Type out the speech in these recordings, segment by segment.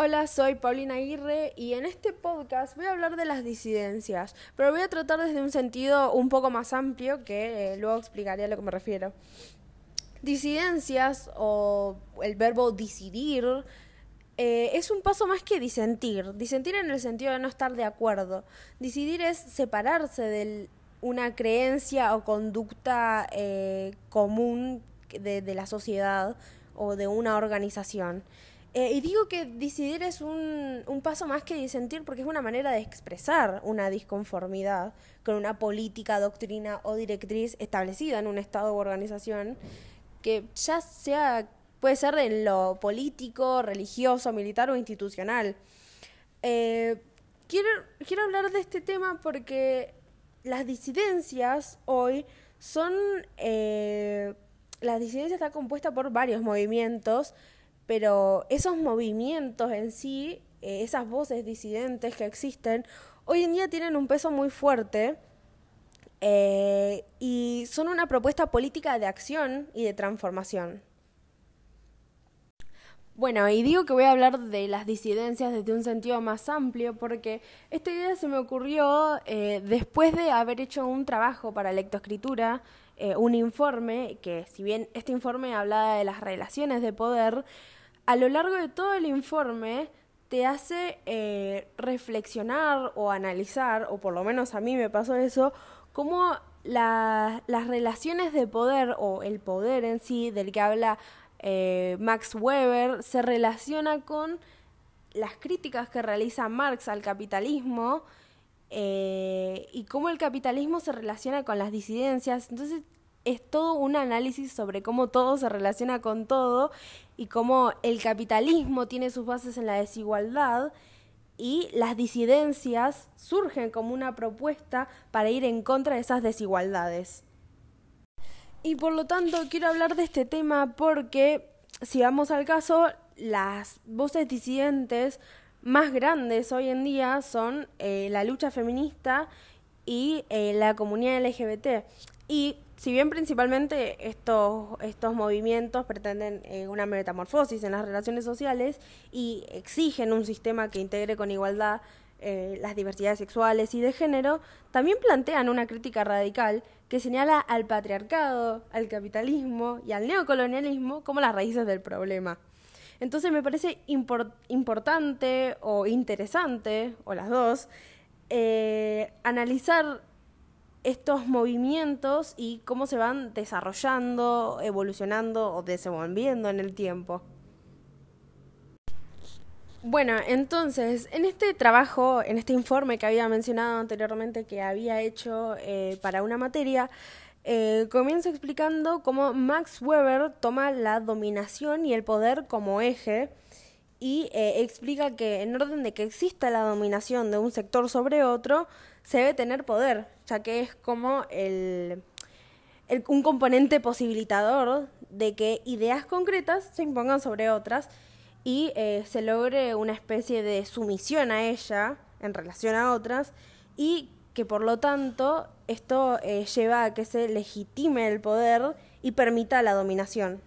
Hola, soy Paulina Aguirre y en este podcast voy a hablar de las disidencias, pero voy a tratar desde un sentido un poco más amplio que eh, luego explicaré a lo que me refiero. Disidencias o el verbo decidir eh, es un paso más que disentir. Disentir en el sentido de no estar de acuerdo. Decidir es separarse de una creencia o conducta eh, común de, de la sociedad o de una organización. Eh, y digo que decidir es un, un, paso más que disentir porque es una manera de expresar una disconformidad con una política, doctrina o directriz establecida en un Estado u organización que ya sea, puede ser en lo político, religioso, militar o institucional. Eh, quiero, quiero hablar de este tema porque las disidencias hoy son... Eh, la disidencia está compuesta por varios movimientos pero esos movimientos en sí, eh, esas voces disidentes que existen, hoy en día tienen un peso muy fuerte eh, y son una propuesta política de acción y de transformación. Bueno, y digo que voy a hablar de las disidencias desde un sentido más amplio porque esta idea se me ocurrió eh, después de haber hecho un trabajo para lectoescritura, eh, un informe, que si bien este informe hablaba de las relaciones de poder, a lo largo de todo el informe te hace eh, reflexionar o analizar, o por lo menos a mí me pasó eso, cómo la, las relaciones de poder o el poder en sí del que habla eh, Max Weber se relaciona con las críticas que realiza Marx al capitalismo eh, y cómo el capitalismo se relaciona con las disidencias. Entonces es todo un análisis sobre cómo todo se relaciona con todo y cómo el capitalismo tiene sus bases en la desigualdad y las disidencias surgen como una propuesta para ir en contra de esas desigualdades. Y por lo tanto quiero hablar de este tema porque, si vamos al caso, las voces disidentes más grandes hoy en día son eh, la lucha feminista y eh, la comunidad LGBT. Y si bien principalmente estos, estos movimientos pretenden eh, una metamorfosis en las relaciones sociales y exigen un sistema que integre con igualdad eh, las diversidades sexuales y de género, también plantean una crítica radical que señala al patriarcado, al capitalismo y al neocolonialismo como las raíces del problema. Entonces me parece importante o interesante, o las dos, eh, analizar estos movimientos y cómo se van desarrollando, evolucionando o desenvolviendo en el tiempo. Bueno, entonces, en este trabajo, en este informe que había mencionado anteriormente que había hecho eh, para una materia, eh, comienzo explicando cómo Max Weber toma la dominación y el poder como eje y eh, explica que en orden de que exista la dominación de un sector sobre otro, se debe tener poder, ya que es como el, un componente posibilitador de que ideas concretas se impongan sobre otras y eh, se logre una especie de sumisión a ella en relación a otras y que por lo tanto esto eh, lleva a que se legitime el poder y permita la dominación.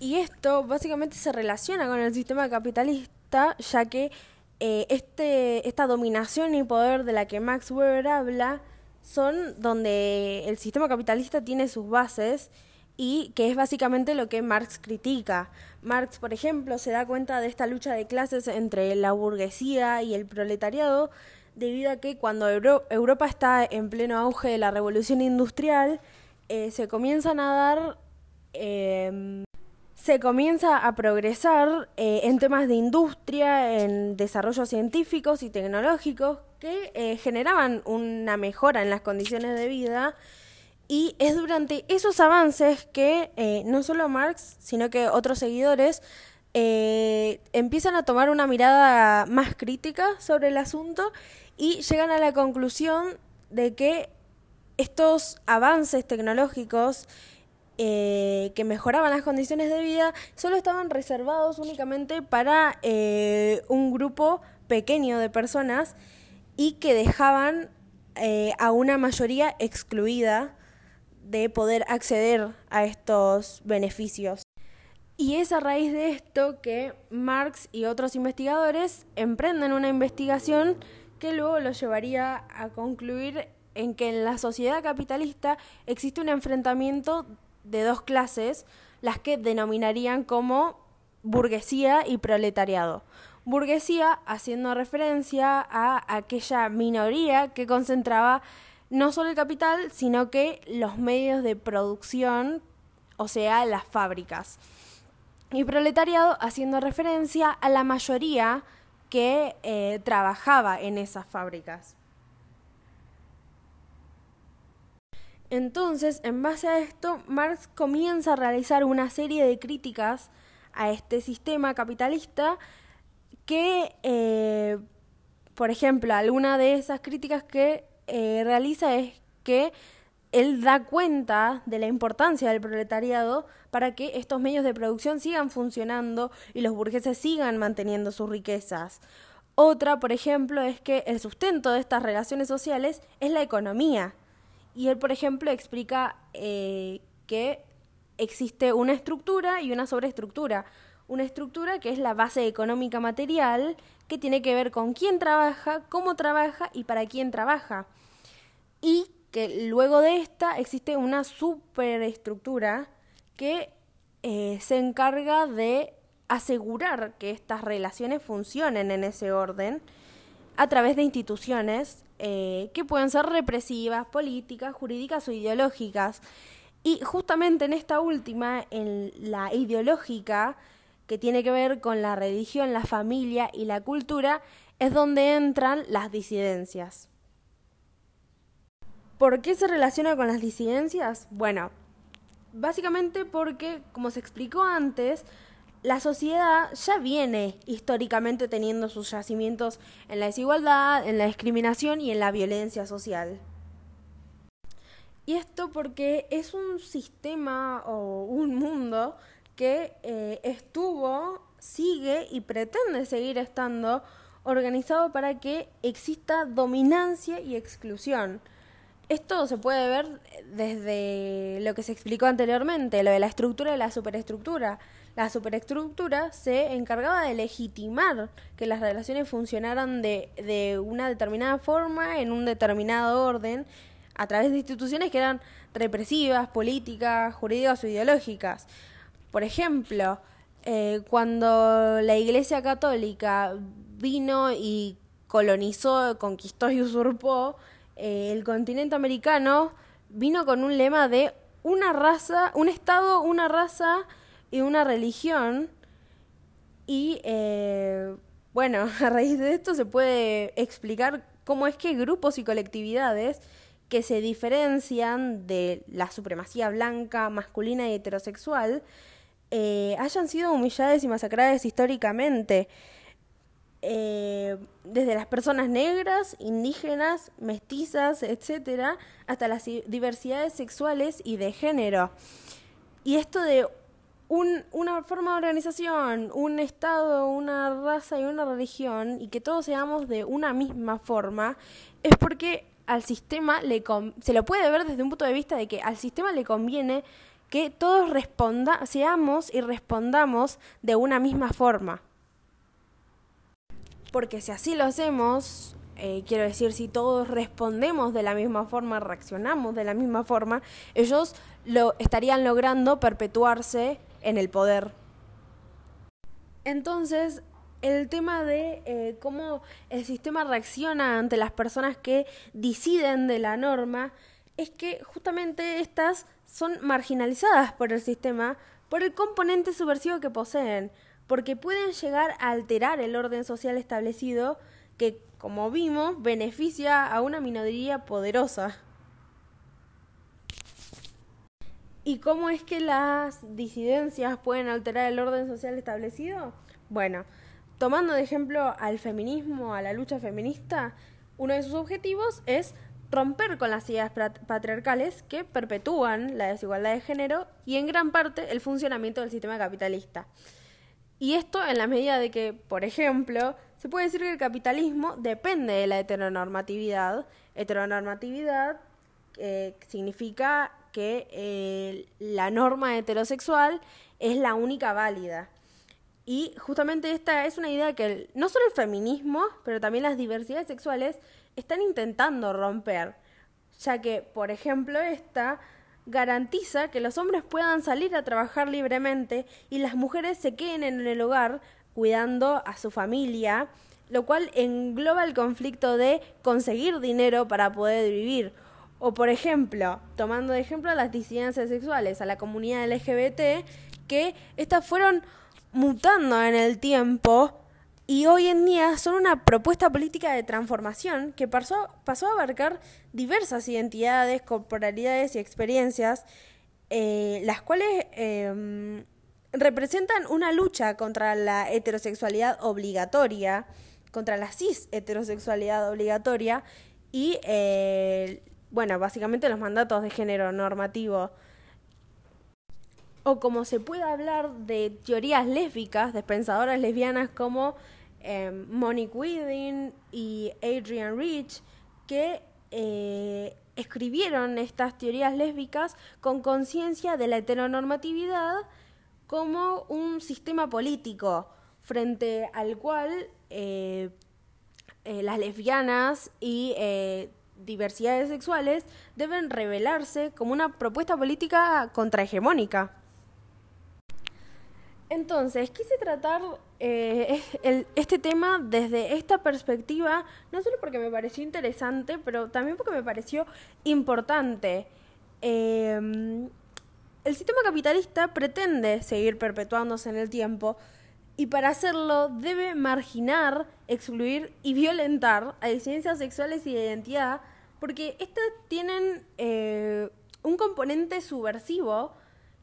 Y esto básicamente se relaciona con el sistema capitalista, ya que eh, este, esta dominación y poder de la que Max Weber habla son donde el sistema capitalista tiene sus bases y que es básicamente lo que Marx critica. Marx, por ejemplo, se da cuenta de esta lucha de clases entre la burguesía y el proletariado debido a que cuando Europa está en pleno auge de la revolución industrial, eh, se comienzan a dar eh, se comienza a progresar eh, en temas de industria, en desarrollos científicos y tecnológicos que eh, generaban una mejora en las condiciones de vida. Y es durante esos avances que no solo Marx, sino que otros seguidores empiezan a tomar una mirada más crítica sobre el asunto y llegan a la conclusión de que estos avances tecnológicos eh, que mejoraban las condiciones de vida solo estaban reservados únicamente para eh, un grupo pequeño de personas y que dejaban eh, a una mayoría excluida de poder acceder a estos beneficios. Y es a raíz de esto que Marx y otros investigadores emprenden una investigación que luego lo llevaría a concluir en que en la sociedad capitalista existe un enfrentamiento de dos clases, las que denominarían como burguesía y proletariado. Burguesía haciendo referencia a aquella minoría que concentraba no solo el capital, sino que los medios de producción, o sea, las fábricas. Y proletariado haciendo referencia a la mayoría que eh, trabajaba en esas fábricas. Entonces, en base a esto, Marx comienza a realizar una serie de críticas a este sistema capitalista que, eh, por ejemplo, alguna de esas críticas que eh, realiza es que él da cuenta de la importancia del proletariado para que estos medios de producción sigan funcionando y los burgueses sigan manteniendo sus riquezas. Otra, por ejemplo, es que el sustento de estas relaciones sociales es la economía. Y él, por ejemplo, explica eh, que existe una estructura y una sobreestructura. Una estructura que es la base económica material, que tiene que ver con quién trabaja, cómo trabaja y para quién trabaja. Y que luego de esta existe una superestructura que eh, se encarga de asegurar que estas relaciones funcionen en ese orden a través de instituciones eh, que pueden ser represivas, políticas, jurídicas o ideológicas. Y justamente en esta última, en la ideológica, que tiene que ver con la religión, la familia y la cultura, es donde entran las disidencias. ¿Por qué se relaciona con las disidencias? Bueno, básicamente porque, como se explicó antes, la sociedad ya viene históricamente teniendo sus yacimientos en la desigualdad, en la discriminación y en la violencia social. Y esto porque es un sistema o un mundo que eh, estuvo, sigue y pretende seguir estando organizado para que exista dominancia y exclusión. Esto se puede ver desde lo que se explicó anteriormente, lo de la estructura y la superestructura. La superestructura se encargaba de legitimar que las relaciones funcionaran de, de una determinada forma, en un determinado orden, a través de instituciones que eran represivas, políticas, jurídicas o ideológicas. Por ejemplo, eh, cuando la Iglesia Católica vino y colonizó, conquistó y usurpó, eh, el continente americano vino con un lema de una raza, un estado, una raza y una religión. Y eh, bueno, a raíz de esto se puede explicar cómo es que grupos y colectividades que se diferencian de la supremacía blanca, masculina y heterosexual, eh, hayan sido humilladas y masacradas históricamente. Eh, desde las personas negras, indígenas, mestizas, etcétera, hasta las diversidades sexuales y de género. Y esto de una forma de organización, un estado, una raza y una religión, y que todos seamos de una misma forma, es porque al sistema le se lo puede ver desde un punto de vista de que al sistema le conviene que todos responda, seamos y respondamos de una misma forma porque si así lo hacemos, eh, quiero decir, si todos respondemos de la misma forma, reaccionamos de la misma forma, ellos lo estarían logrando perpetuarse en el poder. Entonces, el tema de eh, cómo el sistema reacciona ante las personas que deciden de la norma es que justamente estas son marginalizadas por el sistema por el componente subversivo que poseen porque pueden llegar a alterar el orden social establecido que, como vimos, beneficia a una minoría poderosa. ¿Y cómo es que las disidencias pueden alterar el orden social establecido? Bueno, tomando de ejemplo al feminismo, a la lucha feminista, uno de sus objetivos es romper con las ideas patriarcales que perpetúan la desigualdad de género y en gran parte el funcionamiento del sistema capitalista. Y esto en la medida de que, por ejemplo, se puede decir que el capitalismo depende de la heteronormatividad. Heteronormatividad eh, significa que eh, la norma heterosexual es la única válida. Y justamente esta es una idea que no solo el feminismo, pero también las diversidades sexuales están intentando romper, ya que, por ejemplo, esta garantiza que los hombres puedan salir a trabajar libremente y las mujeres se queden en el hogar cuidando a su familia, lo cual engloba el conflicto de conseguir dinero para poder vivir. O por ejemplo, tomando de ejemplo a las disidencias sexuales, a la comunidad LGBT, que estas fueron mutando en el tiempo y hoy en día son una propuesta política de transformación que pasó, a abarcar diversas identidades, corporalidades y experiencias, eh, las cuales em, representan una lucha contra la heterosexualidad obligatoria, contra la cis heterosexualidad obligatoria y, eh, bueno, básicamente los mandatos de género normativo o como se puede hablar de teorías lésbicas, de pensadoras lesbianas como eh, Monique Within y Adrian Rich, que eh, escribieron estas teorías lésbicas con conciencia de la heteronormatividad como un sistema político frente al cual eh, eh, las lesbianas y diversidades sexuales deben revelarse como una propuesta política contrahegemónica. Entonces, quise tratar eh, este tema desde esta perspectiva, no solo porque me pareció interesante, pero también porque me pareció importante. Em, el sistema capitalista pretende seguir perpetuándose en el tiempo y para hacerlo debe marginar, excluir y violentar a disidencias sexuales y de identidad porque estas tienen eh, un componente subversivo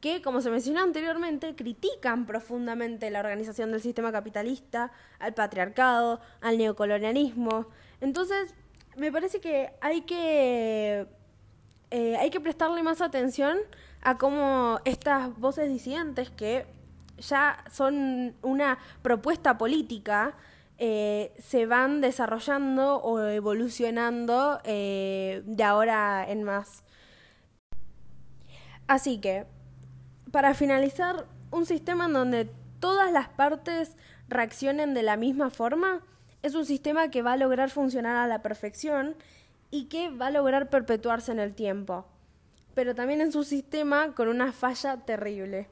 que, como se mencionó anteriormente, critican profundamente la organización del sistema capitalista, al patriarcado, al neocolonialismo. Entonces, me parece que hay que, eh, hay que prestarle más atención a cómo estas voces disidentes, que ya son una propuesta política, eh, se van desarrollando o evolucionando eh, de ahora en más. Así que para finalizar, un sistema en donde todas las partes reaccionen de la misma forma es un sistema que va a lograr funcionar a la perfección y que va a lograr perpetuarse en el tiempo. Pero también es un sistema con una falla terrible.